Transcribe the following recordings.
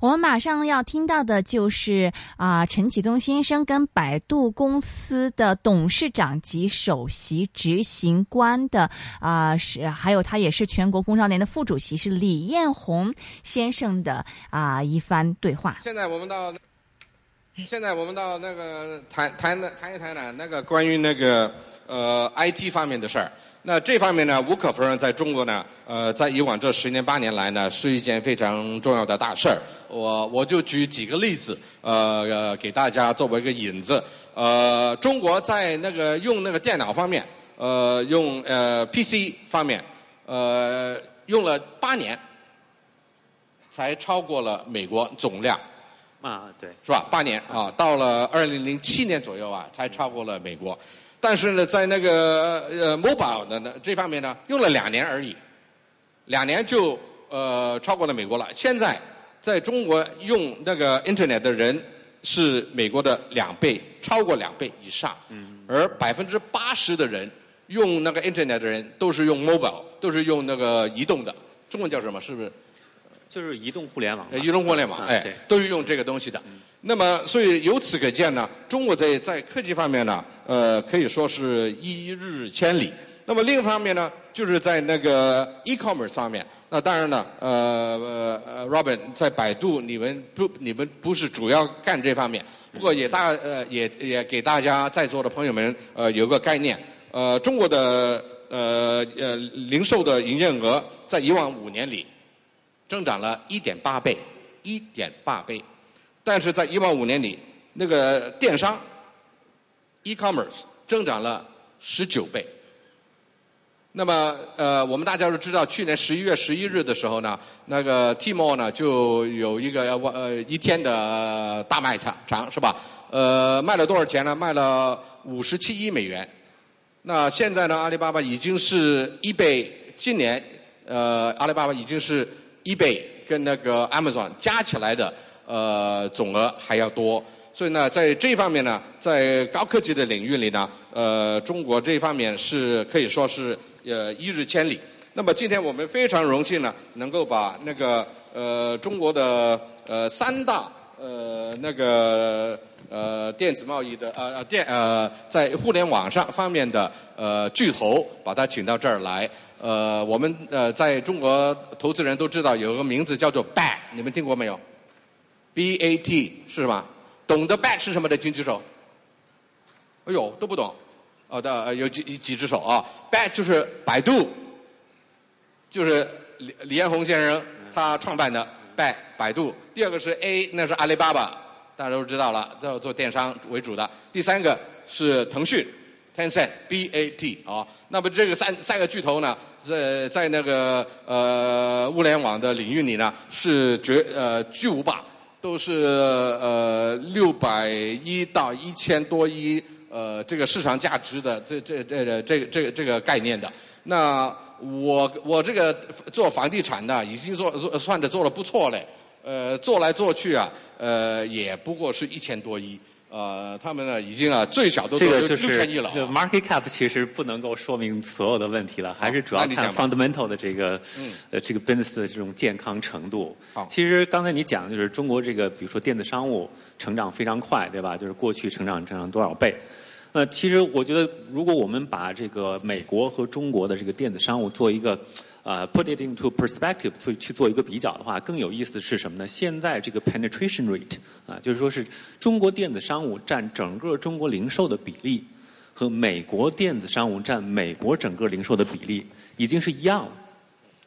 我们马上要听到的就是啊，陈启宗先生跟百度公司的董事长及首席执行官的啊，是还有他也是全国工商联的副主席，是李彦宏先生的啊一番对话。现在我们到，现在我们到那个谈谈谈一谈呢，那个关于那个呃 IT 方面的事儿。那这方面呢，无可否认，在中国呢，呃，在以往这十年八年来呢，是一件非常重要的大事儿。我我就举几个例子，呃，呃给大家作为一个引子。呃，中国在那个用那个电脑方面，呃，用呃 PC 方面，呃，用了八年，才超过了美国总量。啊，对，是吧？八年啊，到了二零零七年左右啊，才超过了美国。但是呢，在那个呃 mobile 的呢这方面呢，用了两年而已，两年就呃超过了美国了。现在在中国用那个 internet 的人是美国的两倍，超过两倍以上。嗯。而百分之八十的人用那个 internet 的人都是用 mobile，都是用那个移动的。中文叫什么？是不是？就是移动互联网。移动互联网，哎，都是用这个东西的。那么，所以由此可见呢，中国在在科技方面呢，呃，可以说是一日千里。那么另一方面呢，就是在那个 e-commerce 方面，那当然呢，呃呃，Robin 在百度，你们不你们不是主要干这方面，不过也大呃也也给大家在座的朋友们呃有个概念，呃，中国的呃呃零售的营业额在以往五年里增长了一点八倍，一点八倍。但是在一往五年里，那个电商 e-commerce 增长了十九倍。那么呃，我们大家都知道，去年十一月十一日的时候呢，那个 Tmall 呢就有一个呃一天的大卖场，场是吧？呃，卖了多少钱呢？卖了五十七亿美元。那现在呢，阿里巴巴已经是一倍，今年呃，阿里巴巴已经是一倍跟那个 Amazon 加起来的。呃，总额还要多，所以呢，在这方面呢，在高科技的领域里呢，呃，中国这方面是可以说是呃一日千里。那么今天我们非常荣幸呢，能够把那个呃中国的呃三大呃那个呃电子贸易的呃电呃在互联网上方面的呃巨头，把他请到这儿来。呃，我们呃在中国投资人都知道有个名字叫做 BAT，你们听过没有？B A T 是什么？懂得 BAT 是什么的，请举手。哎呦，都不懂。哦的，有几几只手啊？BAT 就是百度，就是李李彦宏先生他创办的 BAT 百度。第二个是 A，那是阿里巴巴，大家都知道了，做做电商为主的。第三个是腾讯，Tencent B A T 啊。那么这个三三个巨头呢，在在那个呃物联网的领域里呢，是绝呃巨无霸。都是呃六百亿到一千多亿呃这个市场价值的这这这这这个这个概念的。那我我这个做房地产的已经做做算着做的不错嘞，呃做来做去啊呃也不过是一千多亿。呃，他们呢已经啊最小都都六千亿了。就 market cap 其实不能够说明所有的问题了，还是主要看 fundamental 的这个呃这个 business 的这种健康程度。其实刚才你讲就是中国这个比如说电子商务成长非常快，对吧？就是过去成长成长多少倍？那其实我觉得，如果我们把这个美国和中国的这个电子商务做一个呃 put it into perspective 去去做一个比较的话，更有意思的是什么呢？现在这个 penetration rate 啊，就是说是中国电子商务占整个中国零售的比例，和美国电子商务占美国整个零售的比例已经是一样了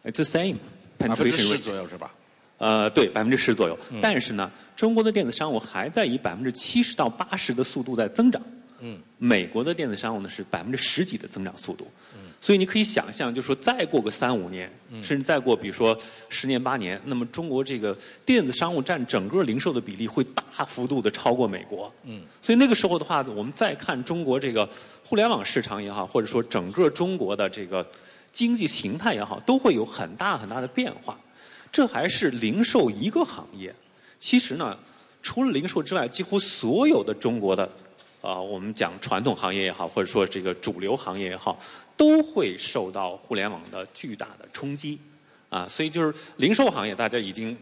，it's the same penetration rate 左右是吧？呃，对，百分之十左右。但是呢，中国的电子商务还在以百分之七十到八十的速度在增长。嗯，美国的电子商务呢是百分之十几的增长速度，嗯，所以你可以想象，就是说再过个三五年，甚至再过比如说十年八年，那么中国这个电子商务占整个零售的比例会大幅度的超过美国，嗯，所以那个时候的话，我们再看中国这个互联网市场也好，或者说整个中国的这个经济形态也好，都会有很大很大的变化。这还是零售一个行业，其实呢，除了零售之外，几乎所有的中国的。啊，我们讲传统行业也好，或者说这个主流行业也好，都会受到互联网的巨大的冲击。啊，所以就是零售行业，大家已经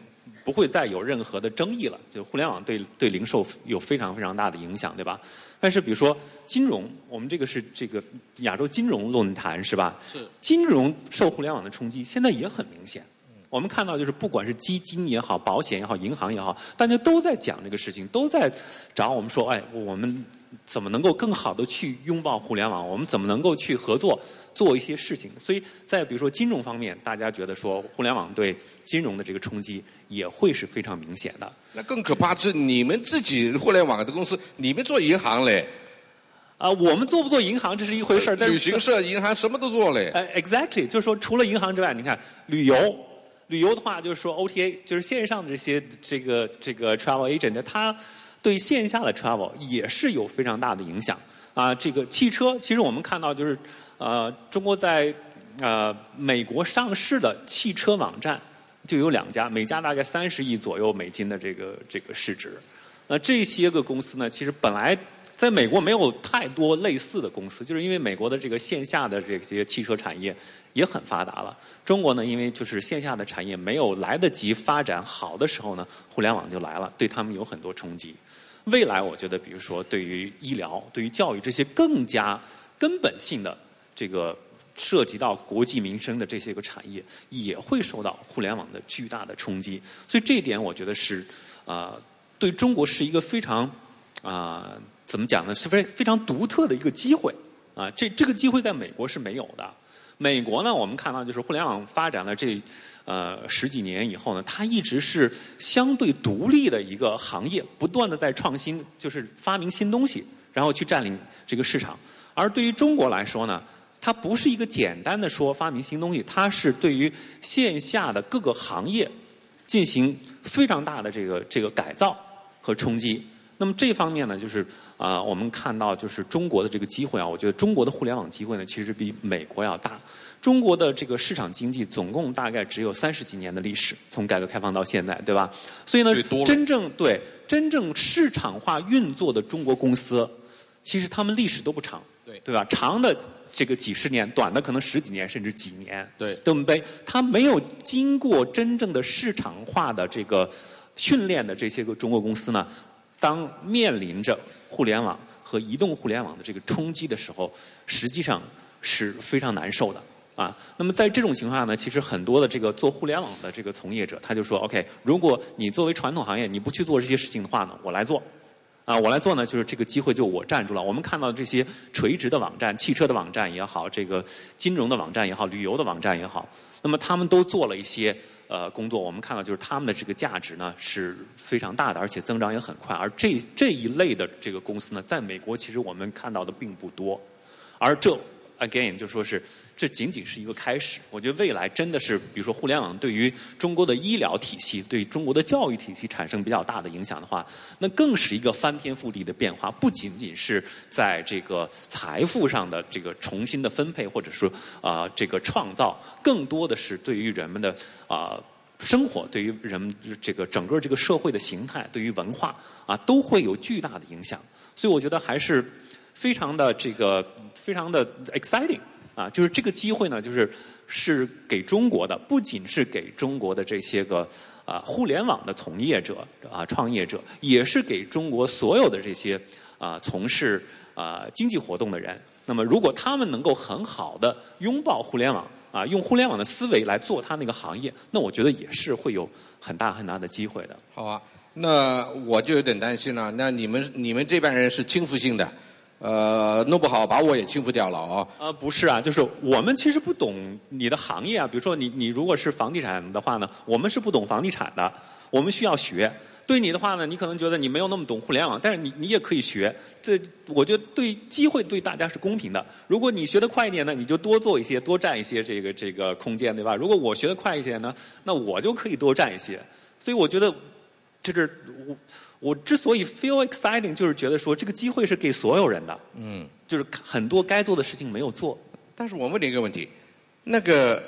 不会再有任何的争议了。就互联网对对零售有非常非常大的影响，对吧？但是比如说金融，我们这个是这个亚洲金融论坛是吧？是金融受互联网的冲击，现在也很明显。我们看到，就是不管是基金也好，保险也好，银行也好，大家都在讲这个事情，都在找我们说，哎，我们怎么能够更好的去拥抱互联网？我们怎么能够去合作做一些事情？所以在比如说金融方面，大家觉得说互联网对金融的这个冲击也会是非常明显的。那更可怕是你们自己互联网的公司，你们做银行嘞，啊、我们做不做银行这是一回事儿，但是旅行社、银行什么都做嘞。呃，exactly，就是说除了银行之外，你看旅游，旅游的话就是说 OTA，就是线上的这些这个这个 travel agent，它对线下的 travel 也是有非常大的影响啊。这个汽车，其实我们看到就是呃，中国在呃美国上市的汽车网站就有两家，每家大概三十亿左右美金的这个这个市值。那这些个公司呢，其实本来在美国没有太多类似的公司，就是因为美国的这个线下的这些汽车产业也很发达了。中国呢，因为就是线下的产业没有来得及发展好的时候呢，互联网就来了，对他们有很多冲击。未来我觉得，比如说对于医疗、对于教育这些更加根本性的这个涉及到国计民生的这些个产业，也会受到互联网的巨大的冲击。所以这一点，我觉得是啊、呃对中国是一个非常啊、怎么讲呢？是非非常独特的一个机会啊、这这个机会在美国是没有的。美国呢，我们看到就是互联网发展了这呃十几年以后呢，它一直是相对独立的一个行业，不断的在创新，就是发明新东西，然后去占领这个市场。而对于中国来说呢，它不是一个简单的说发明新东西，它是对于线下的各个行业进行非常大的这个这个改造和冲击。那么这方面呢，就是啊、我们看到就是中国的这个机会啊，我觉得中国的互联网机会呢，其实比美国要大。中国的这个市场经济总共大概只有三十几年的历史，从改革开放到现在，对吧？所以呢真正对真正市场化运作的中国公司，其实他们历史都不长，对对吧？长的这个几十年，短的可能十几年甚至几年，对对不对？它没有经过真正的市场化的这个训练的这些个中国公司呢，当面临着互联网和移动互联网的这个冲击的时候，实际上是非常难受的。啊，那么在这种情况下呢，其实很多的这个做互联网的这个从业者，他就说，OK，如果你作为传统行业你不去做这些事情的话呢，我来做。啊，我来做呢，就是这个机会就我占住了。我们看到这些垂直的网站，汽车的网站也好，这个金融的网站也好，旅游的网站也好，那么他们都做了一些呃工作。我们看到就是他们的这个价值呢是非常大的，而且增长也很快。而这这一类的这个公司呢，在美国其实我们看到的并不多，而这 again 就说是这仅仅是一个开始。我觉得未来真的是，比如说互联网对于中国的医疗体系、对中国的教育体系产生比较大的影响的话，那更是一个翻天覆地的变化。不仅仅是在这个财富上的这个重新的分配，或者说啊、这个创造，更多的是对于人们的啊。生活对于人们这个整个这个社会的形态，对于文化啊，都会有巨大的影响。所以我觉得还是非常的这个非常的 exciting 啊，就是这个机会呢，就是是给中国的，不仅是给中国的这些个啊互联网的从业者啊创业者，也是给中国所有的这些啊从事啊经济活动的人。那么，如果他们能够很好的拥抱互联网啊，用互联网的思维来做他那个行业，那我觉得也是会有很大很大的机会的。好啊，那我就有点担心了。那你们你们这帮人是倾覆性的，呃，弄不好把我也欺负掉了哦。啊，不是啊，就是我们其实不懂你的行业啊。比如说你你如果是房地产的话呢，我们是不懂房地产的，我们需要学。对你的话呢，你可能觉得你没有那么懂互联网，但是你你也可以学。这我觉得对机会对大家是公平的。如果你学得快一点呢，你就多做一些，多占一些这个这个空间，对吧？如果我学得快一些呢，那我就可以多占一些。所以我觉得，就是我我之所以 feel exciting，就是觉得说这个机会是给所有人的。嗯，就是很多该做的事情没有做。但是我问你一个问题，那个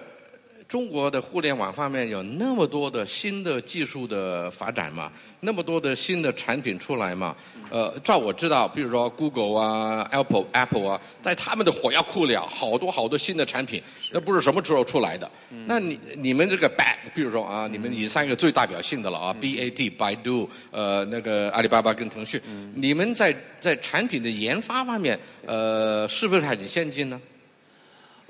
中国的互联网方面有那么多的新的技术的发展嘛，那么多的新的产品出来嘛。呃，照我知道，比如说 Google 啊、Apple、Apple 啊，在他们的火药库里啊，好多好多新的产品，那不是什么时候出来的。那你你们这个 BAT，比如说啊，你们以三个最代表性的了啊，BAT、百度、呃那个阿里巴巴跟腾讯，你们在在产品的研发方面，呃，是不是很先进呢？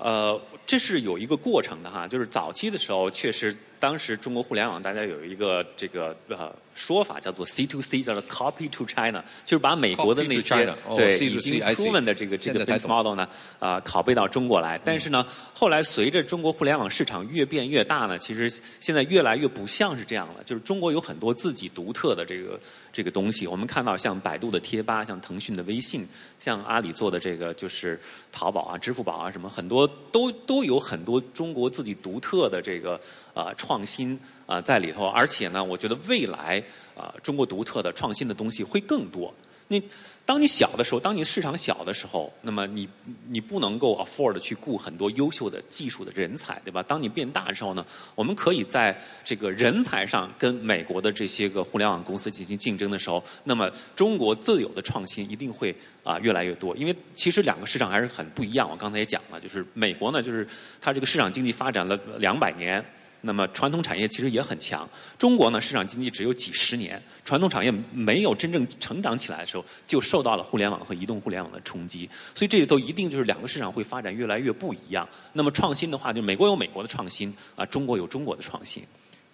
呃，这是有一个过程的哈，就是早期的时候，确实当时中国互联网大家有一个这个呃说法叫做 C to C，叫做 Copy to China，就是把美国的那些对已经 proven 的这个这个 business model 呢，啊、拷贝到中国来。但是呢，后来随着中国互联网市场越变越大呢，其实现在越来越不像是这样了。就是中国有很多自己独特的这个这个东西。我们看到像百度的贴吧，像腾讯的微信，像阿里做的这个就是淘宝啊、支付宝啊什么，很多都都有很多中国自己独特的这个啊、创新啊、在里头。而且呢，我觉得未来啊、中国独特的创新的东西会更多。你当你小的时候，当你市场小的时候，那么你你不能够 afford 去雇很多优秀的技术的人才，对吧？当你变大的时候呢，我们可以在这个人才上跟美国的这些个互联网公司进行竞争的时候，那么中国自有的创新一定会啊、越来越多。因为其实两个市场还是很不一样。我刚才也讲了，就是美国呢，就是它这个市场经济发展了两百年。那么传统产业其实也很强。中国呢，市场经济只有几十年，传统产业没有真正成长起来的时候，就受到了互联网和移动互联网的冲击。所以这里头一定就是两个市场会发展越来越不一样。那么创新的话，就美国有美国的创新啊，中国有中国的创新。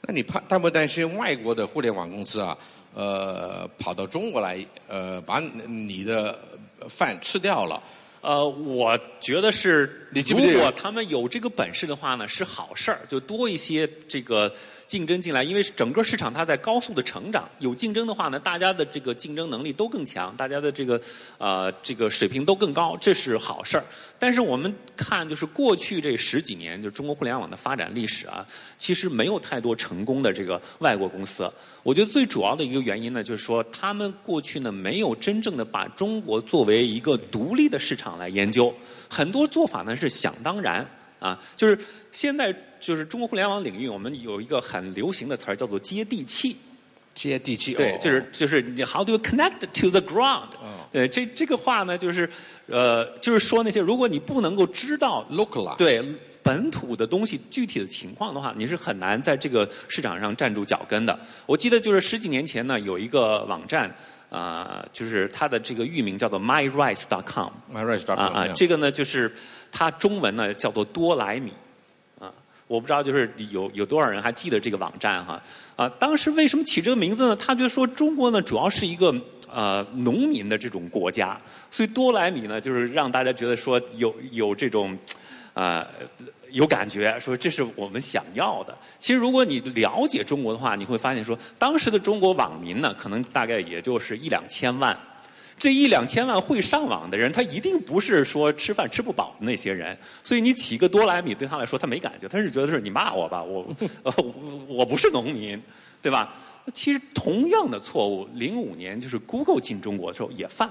那你怕担不担心外国的互联网公司啊，呃，跑到中国来，呃，把你的饭吃掉了？呃，我觉得是，如果他们有这个本事的话呢，是好事儿，就多一些这个竞争进来，因为整个市场它在高速的成长，有竞争的话呢，大家的这个竞争能力都更强，大家的这个呃这个水平都更高，这是好事儿。但是我们看，就是过去这十几年，就中国互联网的发展历史啊，其实没有太多成功的这个外国公司。我觉得最主要的一个原因呢，就是说他们过去呢没有真正的把中国作为一个独立的市场来研究，很多做法呢是想当然啊，就是现在就是中国互联网领域，我们有一个很流行的词儿叫做接地气。接地气，对哦，就是就是你 how do you connect to the ground？哦对，这这个话呢，就是呃，就是说那些如果你不能够知道 local 对本土的东西具体的情况的话，你是很难在这个市场上站住脚跟的。我记得就是十几年前呢，有一个网站啊、就是它的这个域名叫做 myrice.com。，my right 啊啊，这个呢就是它中文呢叫做多莱米啊，我不知道就是有有多少人还记得这个网站哈啊？当时为什么起这个名字呢？他就说中国呢主要是一个呃农民的这种国家，所以多莱米呢就是让大家觉得说有有这种啊。有感觉，说这是我们想要的。其实，如果你了解中国的话，你会发现说，当时的中国网民呢，可能大概也就是一两千万。这一两千万会上网的人，他一定不是说吃饭吃不饱的那些人。所以你起一个多来米，对他来说他没感觉，他是觉得是你骂我吧，我我 我不是农民，对吧？其实同样的错误，零五年就是 Google 进中国的时候也犯，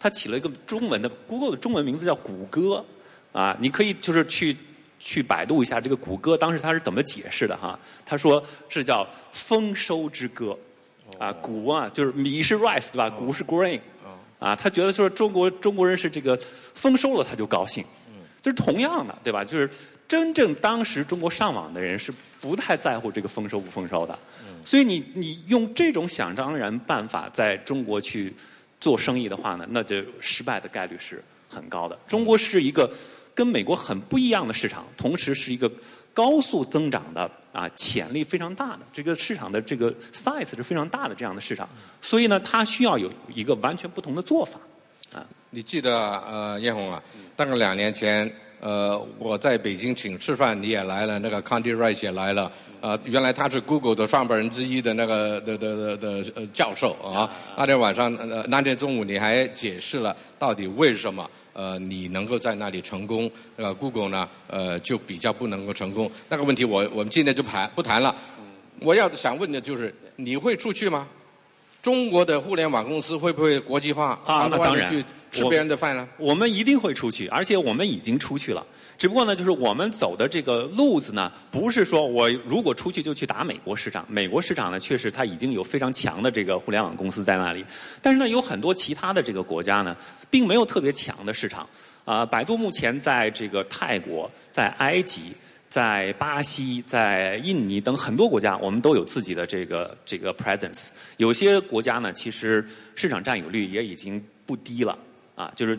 他起了一个中文的 Google 的中文名字叫谷歌啊，你可以就是去。去百度一下这个谷歌当时他是怎么解释的哈？他说是叫丰收之歌，啊谷啊就是米是 rice 对吧？谷是 grain，啊他觉得说中国中国人是这个丰收了他就高兴，就是同样的对吧？就是真正当时中国上网的人是不太在乎这个丰收不丰收的，所以你你用这种想当然办法在中国去做生意的话呢，那就失败的概率是很高的。中国是一个。跟美国很不一样的市场，同时是一个高速增长的啊，潜力非常大的这个市场的这个 size 是非常大的这样的市场，所以呢，它需要有一个完全不同的做法啊。你记得呃，叶红啊，大概两年前，呃，我在北京请吃饭，你也来了，那个 Condi Rice 也来了。呃，原来他是 Google 的创办人之一的那个的的的的呃教授啊。那天晚上呃那天中午你还解释了到底为什么呃你能够在那里成功，呃 Google 呢呃就比较不能够成功。那个问题我我们今天就谈不谈了。我要想问的就是你会出去吗？中国的互联网公司会不会国际化？啊，那当然去吃别人的饭呢？我们一定会出去，而且我们已经出去了。只不过呢，就是我们走的这个路子呢，不是说我如果出去就去打美国市场。美国市场呢，确实它已经有非常强的这个互联网公司在那里，但是呢，有很多其他的这个国家呢，并没有特别强的市场。啊，百度目前在这个泰国、在埃及、在巴西、在印尼等很多国家，我们都有自己的这个这个 presence。有些国家呢，其实市场占有率也已经不低了啊，就是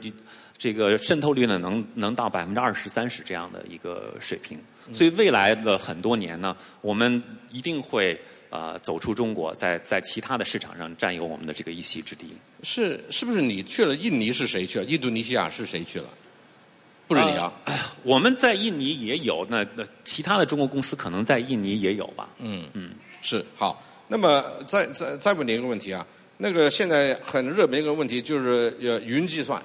这个渗透率呢，能能到百分之二十三十这样的一个水平。所以未来的很多年呢，我们一定会呃走出中国，在在其他的市场上占有我们的这个一席之地。是是不是你去了印尼是谁去了？印度尼西亚是谁去了？不是你啊？我们在印尼也有，那那其他的中国公司可能在印尼也有吧？嗯嗯，是好。那么再再再问你一个问题啊，那个现在很热门一个问题就是呃云计算，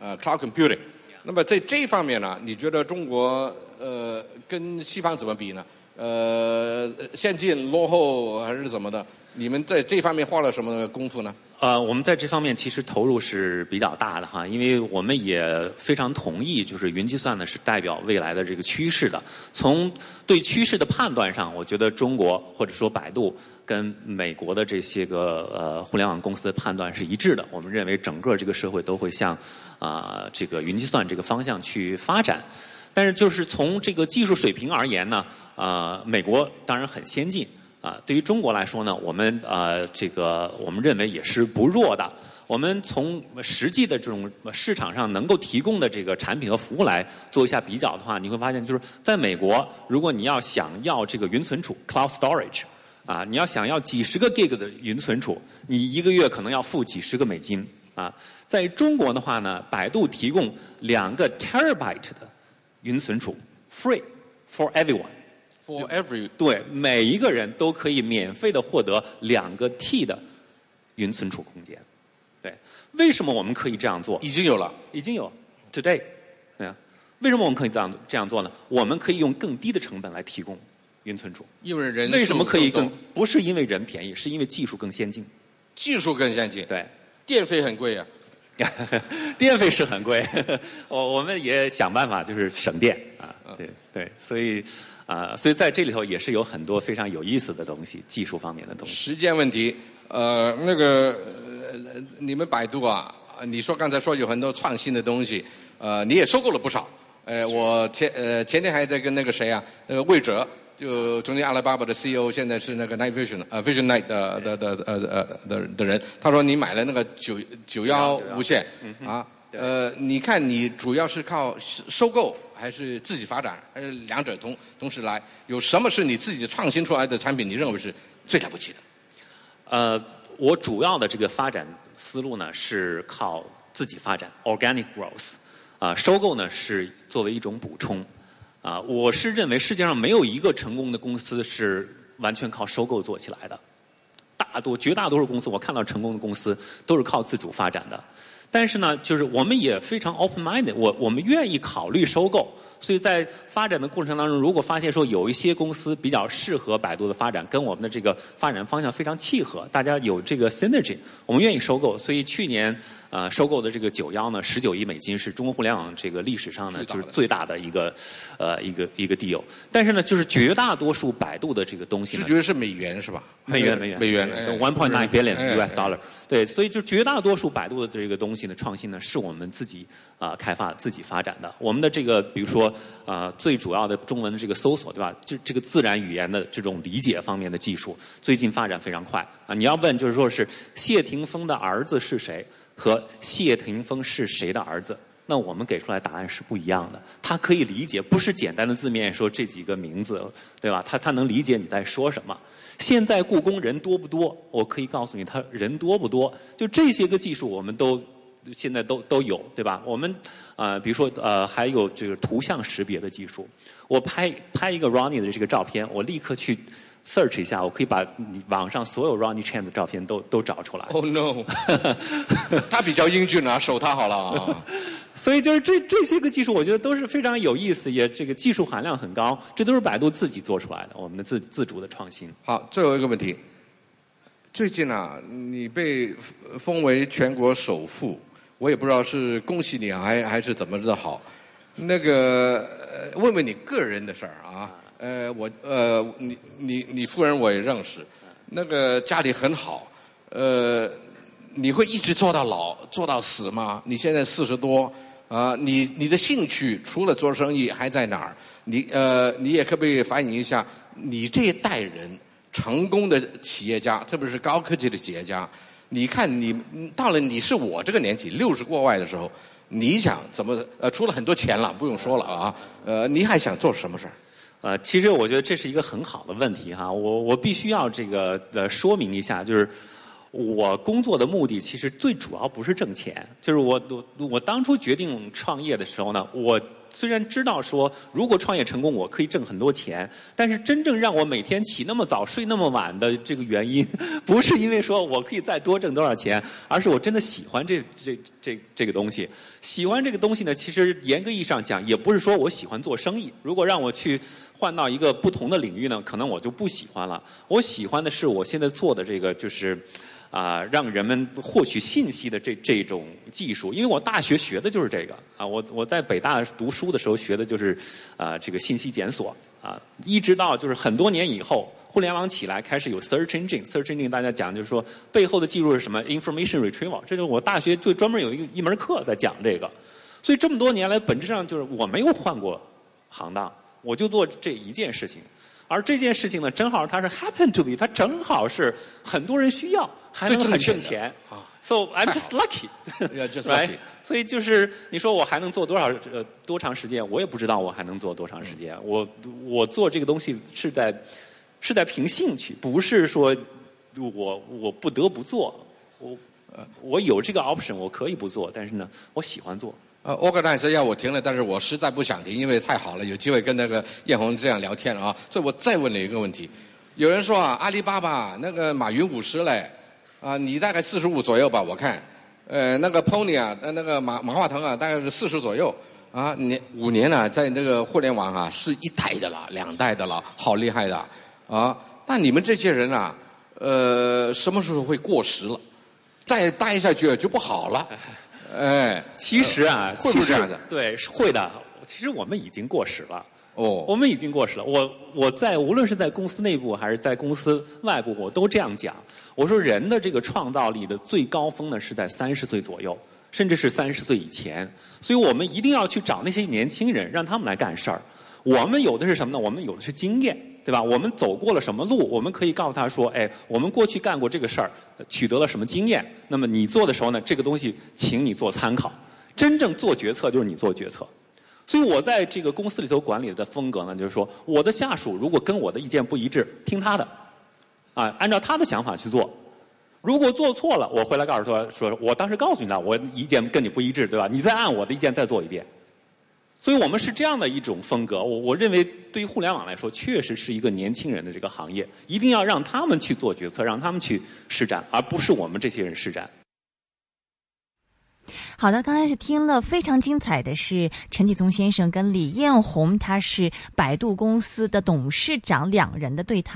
呃 cloud computing。那么在这方面呢，你觉得中国呃跟西方怎么比呢？呃，先进落后还是怎么的？你们在这方面花了什么功夫呢？呃，我们在这方面其实投入是比较大的哈，因为我们也非常同意，就是云计算呢是代表未来的这个趋势的。从对趋势的判断上，我觉得中国或者说百度跟美国的这些个呃互联网公司的判断是一致的。我们认为整个这个社会都会向啊这个云计算这个方向去发展。但是就是从这个技术水平而言呢，啊，美国当然很先进。啊，对于中国来说呢，我们呃，这个我们认为也是不弱的。我们从实际的这种市场上能够提供的这个产品和服务来做一下比较的话，你会发现，就是在美国，如果你要想要这个云存储 （cloud storage），啊，你要想要几十个 gig 的云存储，你一个月可能要付几十个美金。啊，在中国的话呢，百度提供两个 terabyte 的云存储，free for everyone。For every 对每一个人都可以免费的获得两个 T 的云存储空间。对，为什么我们可以这样做？已经有了，已经有 today。对啊，为什么我们可以这样这样做呢？我们可以用更低的成本来提供云存储。因为人为什么可以更？不是因为人便宜，是因为技术更先进。技术更先进。对，电费很贵呀。电费是很贵，我我们也想办法就是省电啊。对对，所以。啊，所以在这里头也是有很多非常有意思的东西，技术方面的东西。时间问题，呃，那个你们百度啊，你说刚才说有很多创新的东西，呃，你也收购了不少。呃，我前呃前天还在跟那个谁啊，那个魏哲，就中间阿里巴巴的 CEO，现在是那个 Night Vision 呃 Vision Night 的的的呃呃的的人，他说你买了那个九九幺无线啊，呃，你看你主要是靠收购。还是自己发展，还是两者同同时来？有什么是你自己创新出来的产品？你认为是最了不起的？呃，我主要的这个发展思路呢，是靠自己发展 （organic growth）。啊，收购呢是作为一种补充。啊，我是认为世界上没有一个成功的公司是完全靠收购做起来的。大多绝大多数公司，我看到成功的公司都是靠自主发展的。但是呢，就是我们也非常 open minded，我我们愿意考虑收购。所以在发展的过程当中，如果发现说有一些公司比较适合百度的发展，跟我们的这个发展方向非常契合，大家有这个 synergy，我们愿意收购。所以去年。呃，收购的这个九幺呢，十九亿美金是中国互联网这个历史上呢，就是最大的一个呃一个一个 deal。但是呢，就是绝大多数百度的这个东西呢，觉得是美元是吧？美元美元美元，one point nine billion US dollar。对，所以就绝大多数百度的这个东西呢，创新呢，是我们自己啊开发、自己发展的。我们的这个，比如说啊，最主要的中文的这个搜索，对吧？就这个自然语言的这种理解方面的技术，最近发展非常快啊。你要问，就是说是谢霆锋的儿子是谁？和谢霆锋是谁的儿子？那我们给出来答案是不一样的。他可以理解，不是简单的字面说这几个名字，对吧？他他能理解你在说什么。现在故宫人多不多？我可以告诉你，他人多不多？就这些个技术，我们都现在都都有，对吧？我们呃，比如说呃，还有这个图像识别的技术。我拍拍一个 Ronnie 的这个照片，我立刻去。search 一下，我可以把网上所有 Ronnie Chan 的照片都都找出来。Oh no！他比较英俊啊，守他好了啊。所以就是这这些个技术，我觉得都是非常有意思，也这个技术含量很高。这都是百度自己做出来的，我们的自自主的创新。好，最后一个问题。最近啊，你被封为全国首富，我也不知道是恭喜你还还是怎么着好。那个呃问问你个人的事儿啊。呃，我呃，你你你夫人我也认识，那个家里很好。呃，你会一直做到老做到死吗？你现在四十多啊，你你的兴趣除了做生意还在哪儿？你呃，你也可不可以反映一下你这一代人成功的企业家，特别是高科技的企业家？你看你到了你是我这个年纪六十过外的时候，你想怎么呃？出了很多钱了，不用说了啊。呃，你还想做什么事儿？呃，其实我觉得这是一个很好的问题哈。我我必须要这个呃说明一下，就是我工作的目的其实最主要不是挣钱。就是我我我当初决定创业的时候呢，我虽然知道说如果创业成功我可以挣很多钱，但是真正让我每天起那么早睡那么晚的这个原因，不是因为说我可以再多挣多少钱，而是我真的喜欢这 这这这个东西。喜欢这个东西呢，其实严格意义上讲，也不是说我喜欢做生意。如果让我去换到一个不同的领域呢，可能我就不喜欢了。我喜欢的是我现在做的这个，就是啊，让人们获取信息的这这种技术。因为我大学学的就是这个啊，我我在北大读书的时候学的就是啊这个信息检索啊，一直到就是很多年以后，互联网起来开始有 search engine，search engine 大家讲就是说背后的技术是什么？information retrieval，这就是我大学就专门有一一门课在讲这个。所以这么多年来，本质上就是我没有换过行当。我就做这一件事情，而这件事情呢，正好它是 happen to be，它正好是很多人需要，还能很挣钱。啊 So I'm just lucky. Just lucky. 所以就是你说我还能做多少呃多长时间？我也不知道我还能做多长时间。我我做这个东西是在是在凭兴趣，不是说我我不得不做。我我有这个 option，我可以不做，但是呢，我喜欢做。呃，organize 要我停了，但是我实在不想停，因为太好了，有机会跟那个艳红这样聊天了啊。所以我再问你一个问题：有人说啊，阿里巴巴那个马云五十嘞，啊，你大概四十五左右吧，我看。呃，那个 Pony 啊，呃，那个马马化腾啊，大概是四十左右。啊，你五年呢，在这个互联网啊，是一代的了，两代的了，好厉害的啊。那你们这些人啊，呃，什么时候会过时了？再待下去就不好了。哎，其实啊，会不会这样子？对，是会的。其实我们已经过时了。哦，我们已经过时了。我我在无论是在公司内部还是在公司外部，我都这样讲。我说人的这个创造力的最高峰呢，是在三十岁左右，甚至是三十岁以前。所以我们一定要去找那些年轻人，让他们来干事儿。我们有的是什么呢？我们有的是经验，对吧？我们走过了什么路？我们可以告诉他说：“哎，我们过去干过这个事儿，取得了什么经验？那么你做的时候呢，这个东西，请你做参考。真正做决策就是你做决策。所以我在这个公司里头管理的风格呢，就是说，我的下属如果跟我的意见不一致，听他的，啊，按照他的想法去做。如果做错了，我回来告诉他说，我当时告诉你了，我意见跟你不一致，对吧？你再按我的意见再做一遍。”所以我们是这样的一种风格，我我认为对于互联网来说，确实是一个年轻人的这个行业，一定要让他们去做决策，让他们去施展，而不是我们这些人施展。好的，刚才是听了非常精彩的是陈启宗先生跟李彦宏，他是百度公司的董事长两人的对谈。